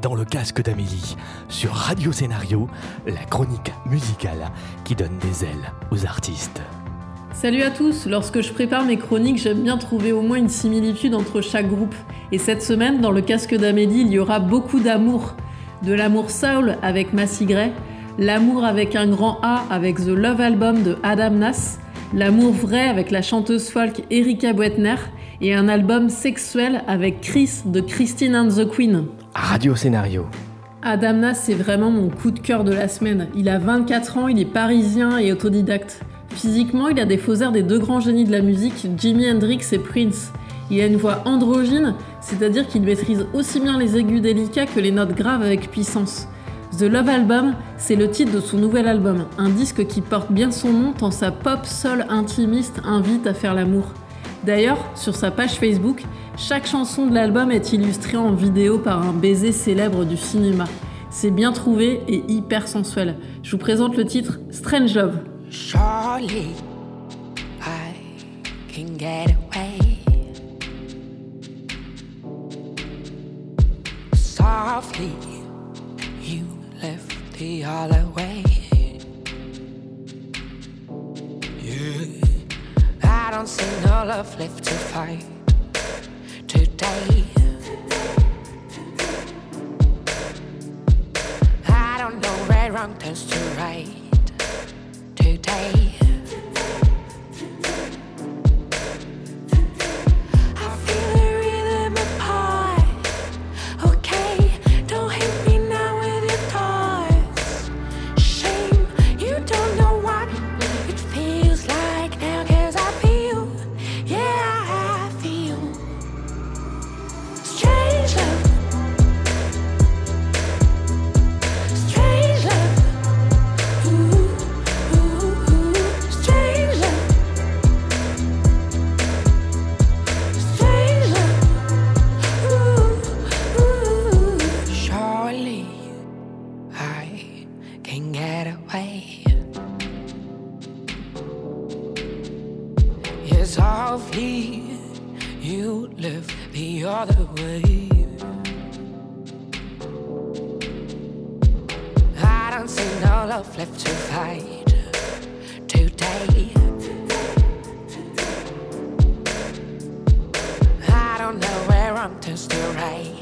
dans le casque d'Amélie, sur Radio Scénario, la chronique musicale qui donne des ailes aux artistes. Salut à tous, lorsque je prépare mes chroniques, j'aime bien trouver au moins une similitude entre chaque groupe. Et cette semaine, dans le casque d'Amélie, il y aura beaucoup d'amour. De l'amour soul avec Massy Gray, l'amour avec un grand A avec The Love Album de Adam Nass, l'amour vrai avec la chanteuse folk Erika Buetner, et un album sexuel avec Chris de Christine and the Queen. Radio Scénario. Adamna, c'est vraiment mon coup de cœur de la semaine. Il a 24 ans, il est parisien et autodidacte. Physiquement, il a des faux airs des deux grands génies de la musique, Jimi Hendrix et Prince. Il a une voix androgyne, c'est-à-dire qu'il maîtrise aussi bien les aigus délicats que les notes graves avec puissance. The Love Album, c'est le titre de son nouvel album, un disque qui porte bien son nom tant sa pop soul intimiste invite à faire l'amour. D'ailleurs, sur sa page Facebook, chaque chanson de l'album est illustrée en vidéo par un baiser célèbre du cinéma. C'est bien trouvé et hyper sensuel. Je vous présente le titre Strange Love. Don't see no love left to fight today. I don't know where wrong turns to right today. Softly, you live the other way. I don't see no love left to fight today. I don't know where I'm just to right.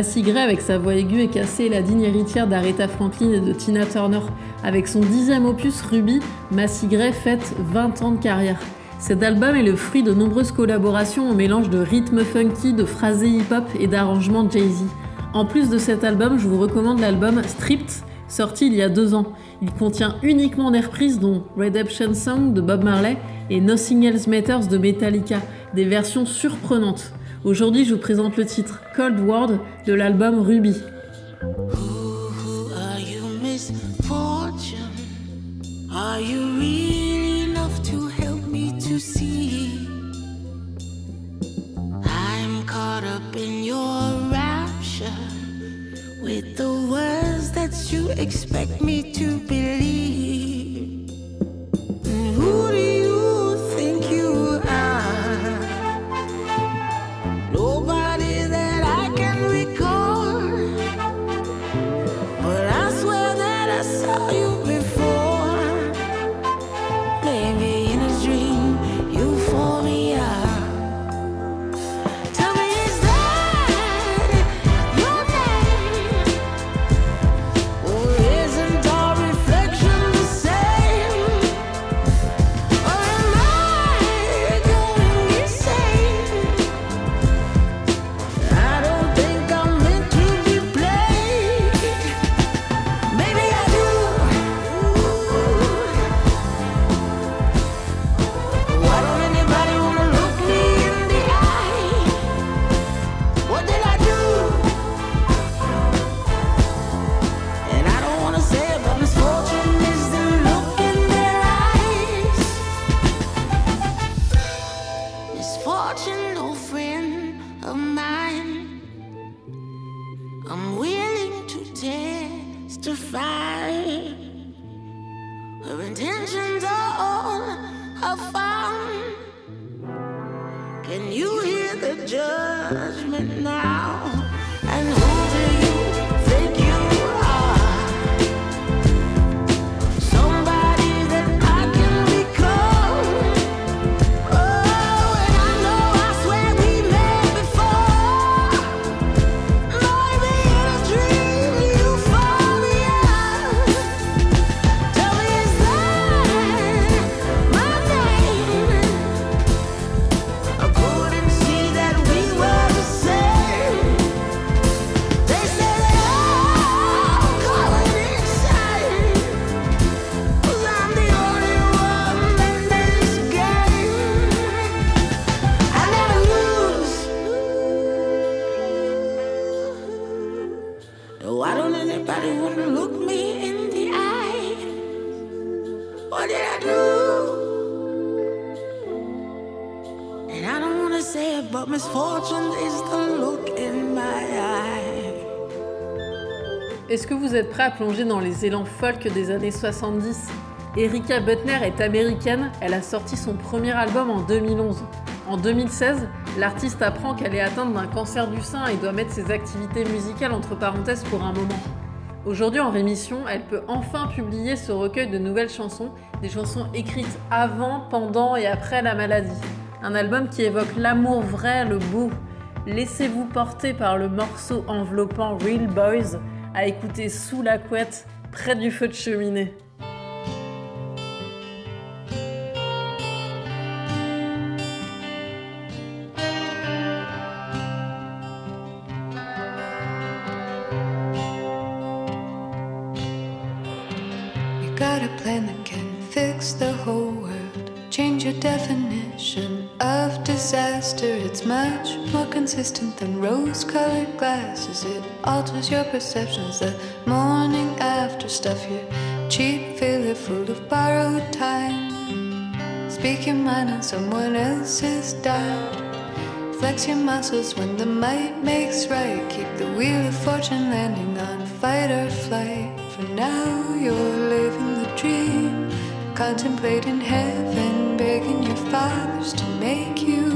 Massy Gray, avec sa voix aiguë et cassée, la digne héritière d'Aretha Franklin et de Tina Turner. Avec son dixième opus Ruby, Massy Gray fête 20 ans de carrière. Cet album est le fruit de nombreuses collaborations au mélange de rythme funky, de phrasé hip-hop et d'arrangements Jay-Z. En plus de cet album, je vous recommande l'album Stripped, sorti il y a deux ans. Il contient uniquement des reprises dont Redemption Song de Bob Marley et Nothing Else Matters de Metallica, des versions surprenantes. Aujourd'hui, je vous présente le titre Cold World de l'album Ruby. Are you really enough to help me to see? I'm caught up in your rapture with the words that you expect me to believe. intentions all I've found. Can you hear the judgment now? Est-ce que vous êtes prêt à plonger dans les élans folk des années 70 Erika Butner est américaine, elle a sorti son premier album en 2011. En 2016, l'artiste apprend qu'elle est atteinte d'un cancer du sein et doit mettre ses activités musicales entre parenthèses pour un moment. Aujourd'hui en rémission, elle peut enfin publier ce recueil de nouvelles chansons, des chansons écrites avant, pendant et après la maladie. Un album qui évoque l'amour vrai, le beau. Laissez-vous porter par le morceau enveloppant Real Boys, à écouter sous la couette, près du feu de cheminée. Got a plan that can fix the whole world. Change your definition of disaster. It's much more consistent than rose colored glasses. It alters your perceptions. The morning after stuff your cheap filler full of borrowed time. Speak your mind on someone else's dime. Flex your muscles when the might makes right. Keep the wheel of fortune landing on fight or flight. For now, you're living dream, contemplating heaven, begging your fathers to make you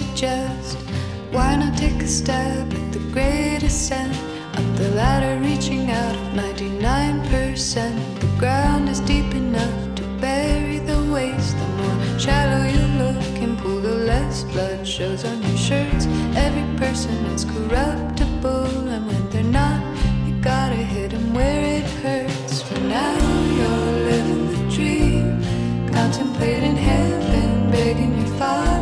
you just. Why not take a stab at the great ascent? Up the ladder, reaching out of 99%. The ground is deep enough to bury the waste. The more shallow you look and pull, the less blood shows on your shirts. Every person is corruptible, and when they're not, you gotta hit 'em where it hurts. For now, you're living the dream, contemplating heaven, begging your fathers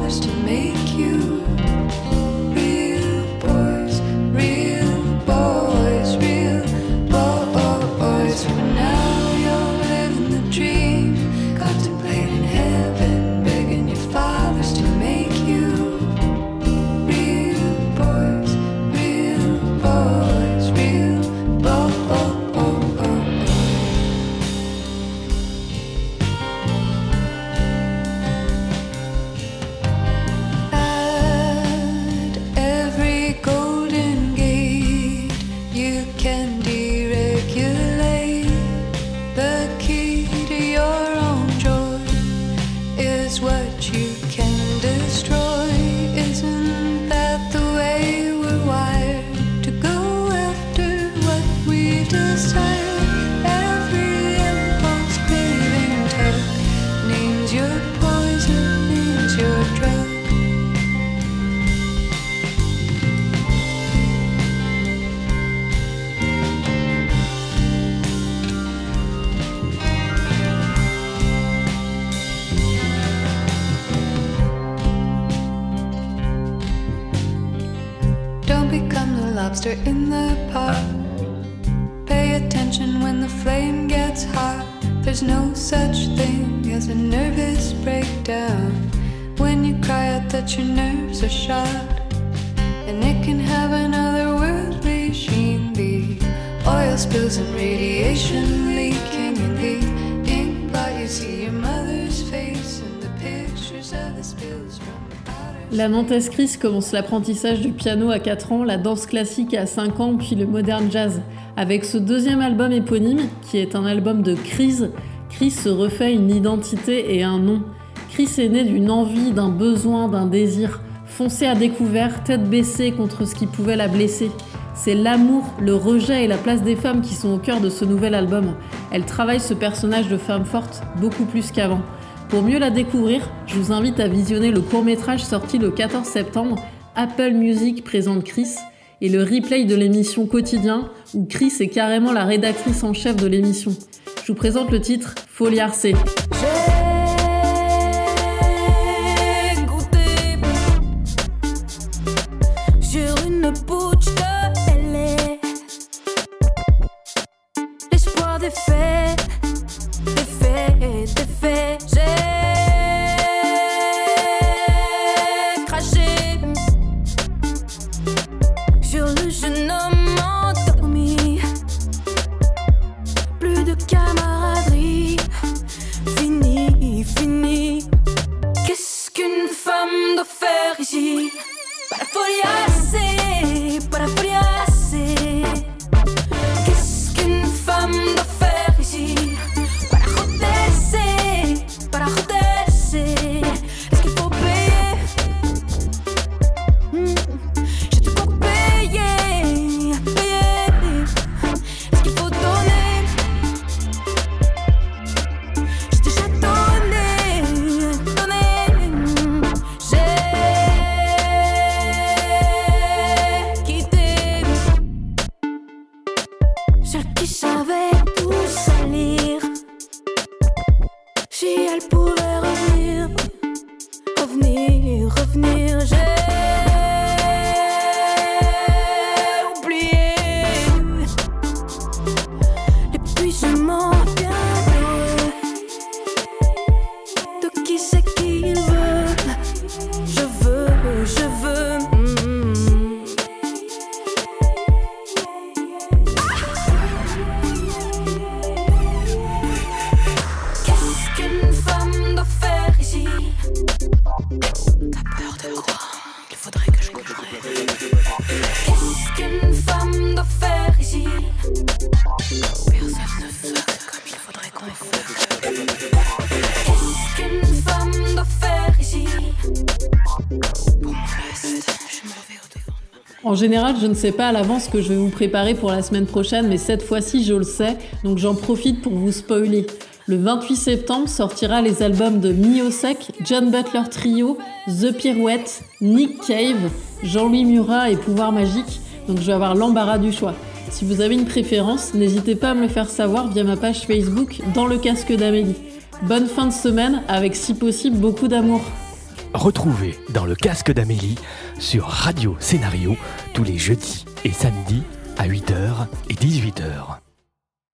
pot. Pay attention when the flame gets hot. There's no such thing as a nervous breakdown when you cry out that your nerves are shot. And it can have another worldly sheen. The oil spills and radiation leaking in the ink blot. You see your mother's face and the pictures of the outer La Nantes Chris commence l'apprentissage du piano à 4 ans, la danse classique à 5 ans, puis le modern jazz. Avec ce deuxième album éponyme, qui est un album de crise, Chris se refait une identité et un nom. Chris est né d'une envie, d'un besoin, d'un désir. Foncé à découvert, tête baissée contre ce qui pouvait la blesser. C'est l'amour, le rejet et la place des femmes qui sont au cœur de ce nouvel album. Elle travaille ce personnage de femme forte beaucoup plus qu'avant. Pour mieux la découvrir, je vous invite à visionner le court-métrage sorti le 14 septembre, Apple Music présente Chris, et le replay de l'émission Quotidien, où Chris est carrément la rédactrice en chef de l'émission. Je vous présente le titre Foliard C. le l'avenir En général, je ne sais pas à l'avance ce que je vais vous préparer pour la semaine prochaine, mais cette fois-ci, je le sais, donc j'en profite pour vous spoiler. Le 28 septembre sortira les albums de Miosek, John Butler Trio, The Pirouette, Nick Cave, Jean-Louis Murat et Pouvoir Magique, donc je vais avoir l'embarras du choix. Si vous avez une préférence, n'hésitez pas à me le faire savoir via ma page Facebook dans le casque d'Amélie. Bonne fin de semaine avec si possible beaucoup d'amour. Retrouvez dans le casque d'Amélie sur Radio Scénario tous les jeudis et samedis à 8h et 18h.